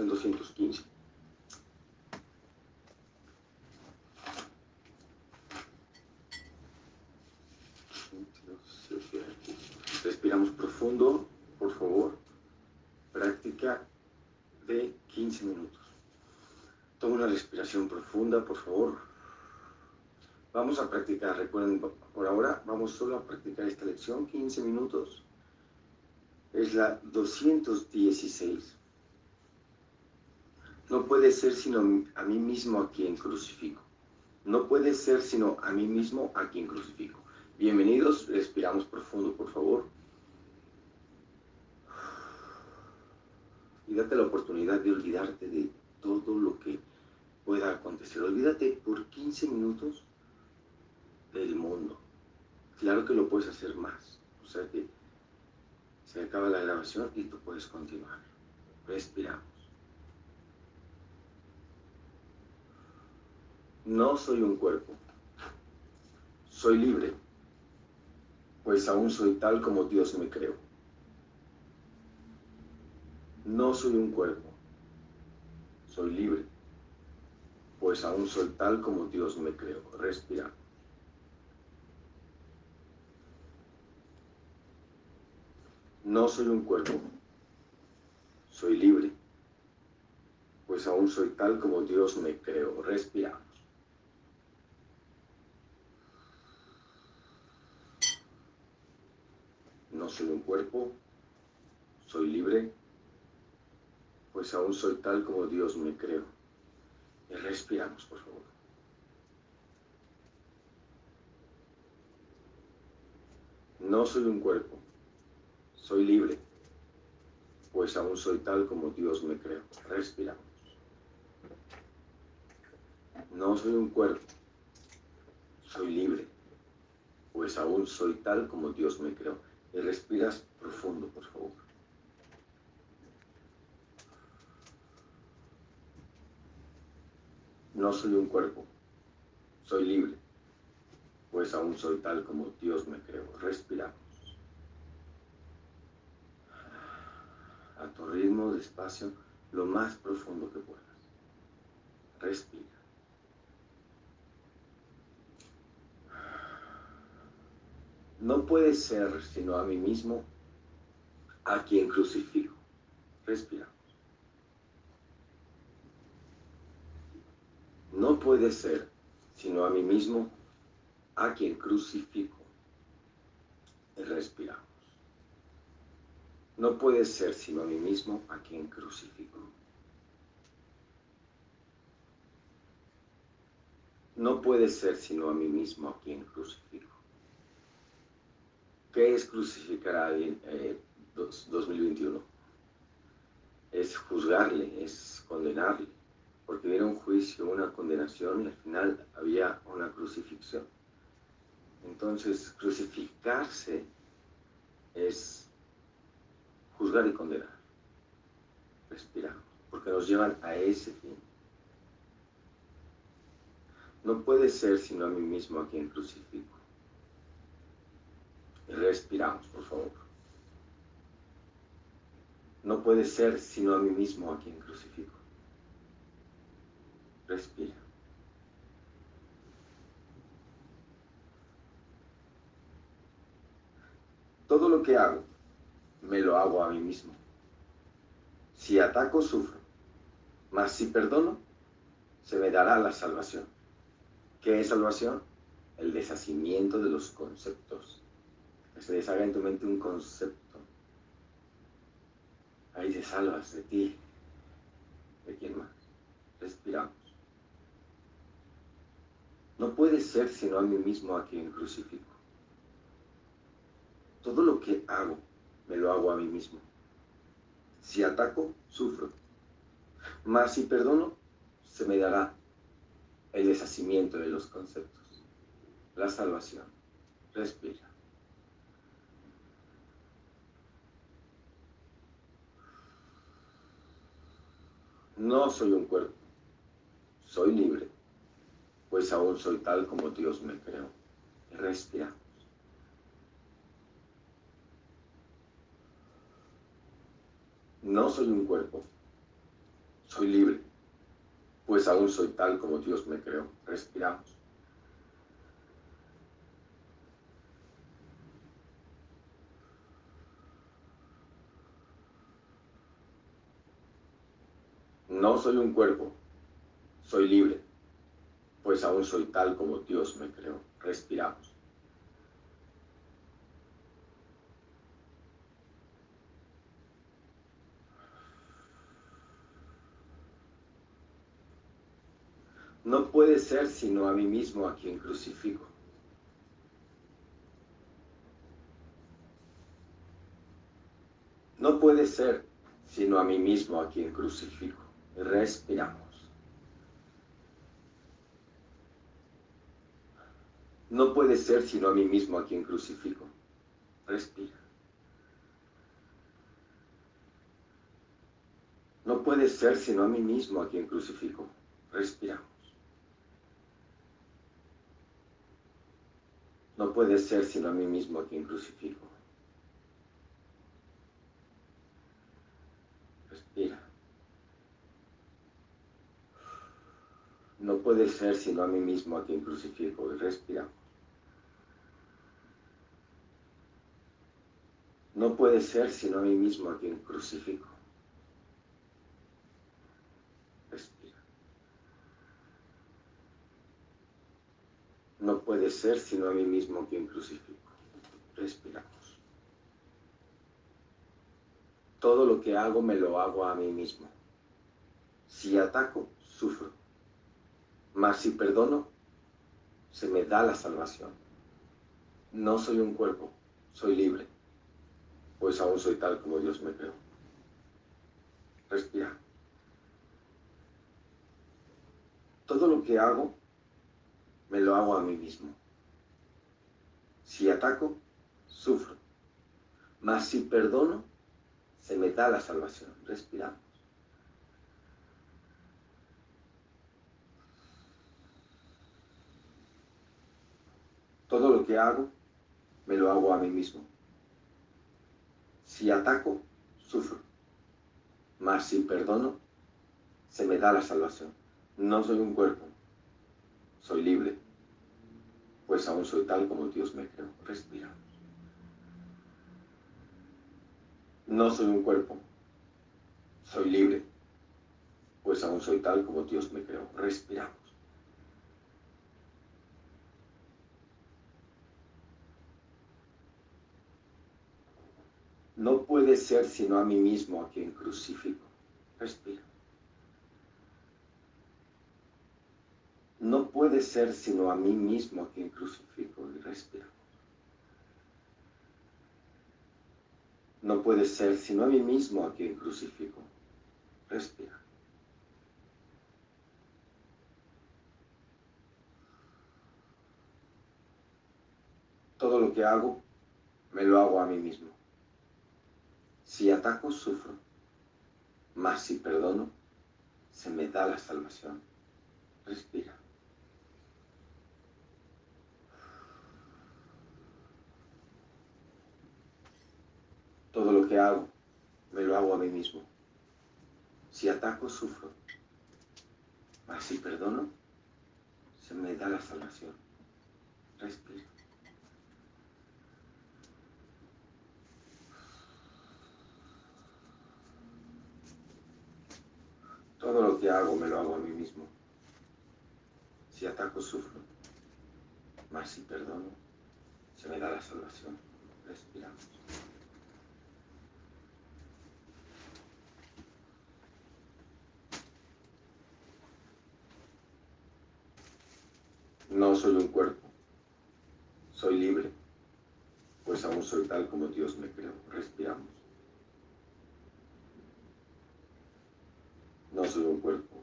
en 215. Respiramos profundo, por favor. Práctica de 15 minutos. Toma una respiración profunda, por favor. Vamos a practicar, recuerden, por ahora vamos solo a practicar esta lección, 15 minutos. Es la 216. No puede ser sino a mí mismo a quien crucifico. No puede ser sino a mí mismo a quien crucifico. Bienvenidos, respiramos profundo, por favor. Y date la oportunidad de olvidarte de todo lo que pueda acontecer. Olvídate por 15 minutos del mundo. Claro que lo puedes hacer más. O sea que se acaba la grabación y tú puedes continuar. Respiramos. No soy un cuerpo. Soy libre, pues aún soy tal como Dios me creó. No soy un cuerpo. Soy libre, pues aún soy tal como Dios me creó. Respira. No soy un cuerpo. Soy libre, pues aún soy tal como Dios me creó. Respiramos. No soy un cuerpo, soy libre, pues aún soy tal como Dios me creó. Y respiramos, por favor. No soy un cuerpo, soy libre, pues aún soy tal como Dios me creó. Respiramos. No soy un cuerpo, soy libre, pues aún soy tal como Dios me creó. Respiras profundo, por favor. No soy un cuerpo, soy libre, pues aún soy tal como Dios me creó. Respiramos. A tu ritmo, despacio, lo más profundo que puedas. Respira. No puede ser sino a mí mismo a quien crucifico. Respiramos. No puede ser sino a mí mismo a quien crucifico. Respiramos. No puede ser sino a mí mismo a quien crucifico. No puede ser sino a mí mismo a quien crucifico. ¿Qué es crucificar eh, 2021? Es juzgarle, es condenarle, porque era un juicio, una condenación y al final había una crucifixión. Entonces, crucificarse es juzgar y condenar. Respiramos, porque nos llevan a ese fin. No puede ser sino a mí mismo a quien crucifico. Respiramos, por favor. No puede ser sino a mí mismo a quien crucifico. Respira. Todo lo que hago, me lo hago a mí mismo. Si ataco, sufro. Mas si perdono, se me dará la salvación. ¿Qué es salvación? El deshacimiento de los conceptos se deshaga en tu mente un concepto. Ahí te salvas de ti. ¿De quién más? Respiramos. No puede ser sino a mí mismo a quien crucifico. Todo lo que hago, me lo hago a mí mismo. Si ataco, sufro. Mas si perdono, se me dará el deshacimiento de los conceptos, la salvación. Respira. No soy un cuerpo, soy libre, pues aún soy tal como Dios me creó. Respiramos. No soy un cuerpo, Soy libre, pues aún soy tal como Dios me creó. Respiramos. No soy un cuerpo, soy libre, pues aún soy tal como Dios me creó. Respiramos. No puede ser sino a mí mismo a quien crucifico. No puede ser sino a mí mismo a quien crucifico. Respiramos. No puede ser sino a mí mismo a quien crucifico. Respira. No puede ser sino a mí mismo a quien crucifico. Respiramos. No puede ser sino a mí mismo a quien crucifico. Respira. No puede ser sino a mí mismo a quien crucifico y respiramos. No puede ser sino a mí mismo a quien crucifico. Respira. No puede ser sino a mí mismo a quien crucifico. Respiramos. Todo lo que hago me lo hago a mí mismo. Si ataco, sufro. Mas si perdono, se me da la salvación. No soy un cuerpo, soy libre pues aún soy tal como Dios me creó. Respira. Todo lo que hago, me lo hago a mí mismo. Si ataco, sufro. Mas si perdono, se me da la salvación. Respiramos. Que hago, me lo hago a mí mismo. Si ataco, sufro. Mas si perdono, se me da la salvación. No soy un cuerpo, soy libre, pues aún soy tal como Dios me creó. Respiramos. No soy un cuerpo, soy libre, pues aún soy tal como Dios me creó. Respiramos. No puede ser sino a mí mismo a quien crucifico. Respira. No puede ser sino a mí mismo a quien crucifico y respira. No puede ser sino a mí mismo a quien crucifico. Respira. Todo lo que hago, me lo hago a mí mismo. Si ataco, sufro, mas si perdono, se me da la salvación. Respira. Todo lo que hago, me lo hago a mí mismo. Si ataco, sufro, mas si perdono, se me da la salvación. Respira. Todo lo que hago me lo hago a mí mismo. Si ataco, sufro. Mas si perdono, se me da la salvación. Respiramos. No soy un cuerpo, soy libre, pues aún soy tal como Dios me creó. Respiramos. No soy un cuerpo,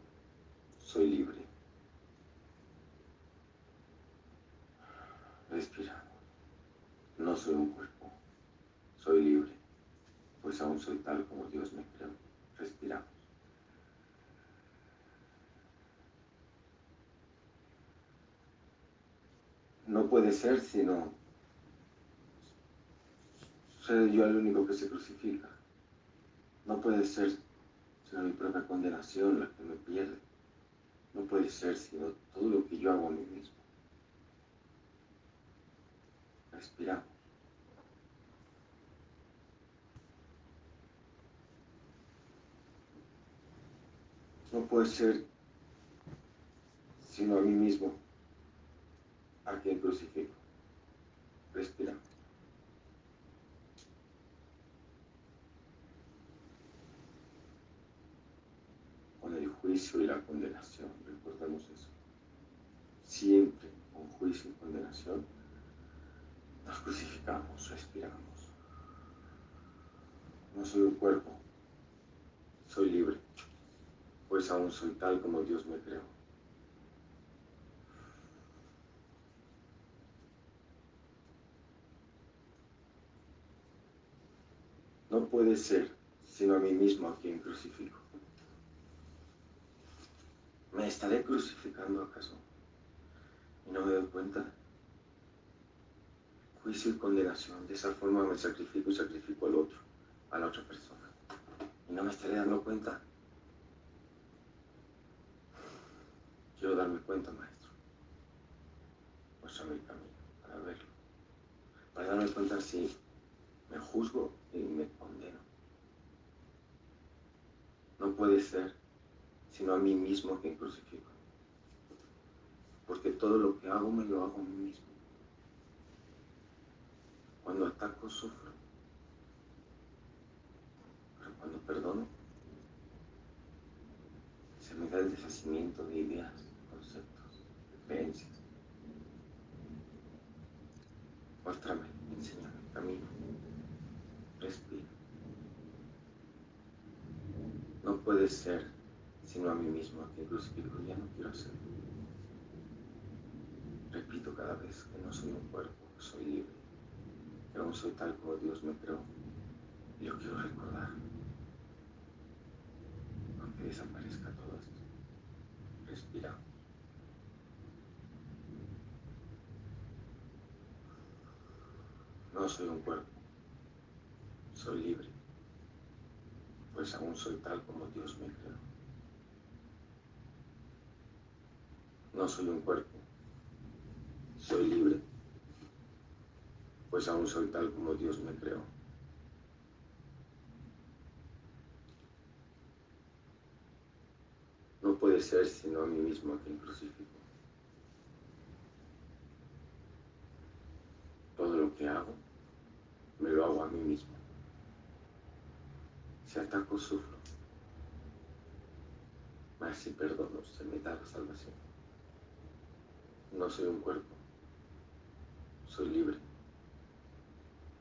soy libre. Respira. No soy un cuerpo, soy libre, pues aún soy tal como Dios me creó. Respiramos. No puede ser sino ser yo el único que se crucifica. No puede ser sino mi propia condenación la que me pierde. No puede ser sino todo lo que yo hago a mí mismo. Respiramos. No puede ser sino a mí mismo a quien crucifico. Respiramos. Con el juicio y la condenación, recordemos eso. Siempre con juicio y condenación nos crucificamos, respiramos. No soy un cuerpo, soy libre, pues aún soy tal como Dios me creó. No puede ser sino a mí mismo a quien crucifico. ¿Me estaré crucificando acaso? Y no me doy cuenta juicio y condenación. De esa forma me sacrifico y sacrifico al otro, a la otra persona. Y no me estaré dando cuenta. Quiero darme cuenta, maestro. Muéstrame el camino para verlo. Para darme cuenta si me juzgo y me condeno. No puede ser sino a mí mismo a quien crucifico. Porque todo lo que hago me lo hago a mí mismo. Cuando ataco, sufro. Pero cuando perdono, se me da el deshacimiento de ideas, conceptos, creencias. Muéstrame, enséñame camino. Respira. No puede ser sino a mí mismo a quien crucifico. Ya no quiero hacerlo. Repito cada vez que no soy un cuerpo, que soy libre que aún soy tal como Dios me creó. Y yo quiero recordar, aunque desaparezca todo esto. Respiramos. No soy un cuerpo, soy libre, pues aún soy tal como Dios me creó. No soy un cuerpo, soy libre pues aún soy tal como Dios me creó. No puede ser sino a mí mismo a quien crucifico. Todo lo que hago, me lo hago a mí mismo. Si ataco, sufro. Mas si perdono, se me da la salvación. No soy un cuerpo, soy libre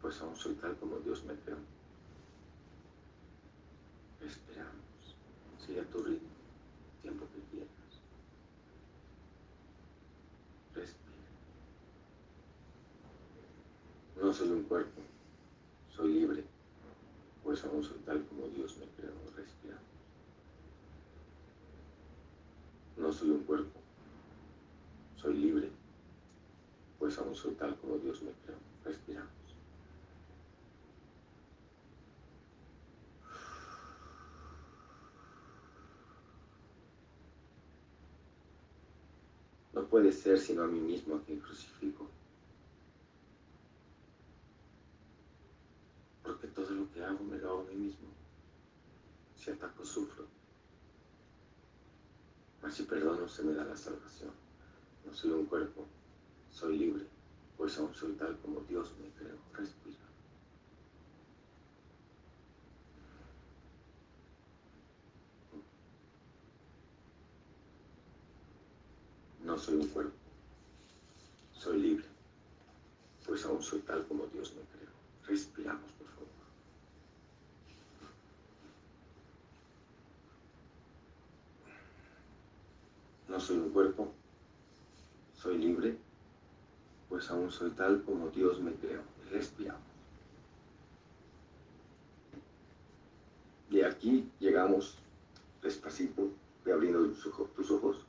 pues aún soy tal como Dios me creó. Esperamos. Sigue a tu ritmo, tiempo que quieras. Respira. No soy un cuerpo, soy libre, pues aún soy tal como Dios me creó. Respiramos. No soy un cuerpo, soy libre, pues aún soy tal como Dios me creó. Respiramos. puede ser sino a mí mismo a quien crucifico. Porque todo lo que hago me lo hago a mí mismo. Si ataco, sufro. Mas si perdono, se me da la salvación. No soy un cuerpo, soy libre, pues aún soy tal como Dios me creó. Respira. No soy un cuerpo, soy libre, pues aún soy tal como Dios me creó. Respiramos, por favor. No soy un cuerpo, soy libre, pues aún soy tal como Dios me creó. Respiramos. De aquí llegamos despacito, y abriendo tus ojos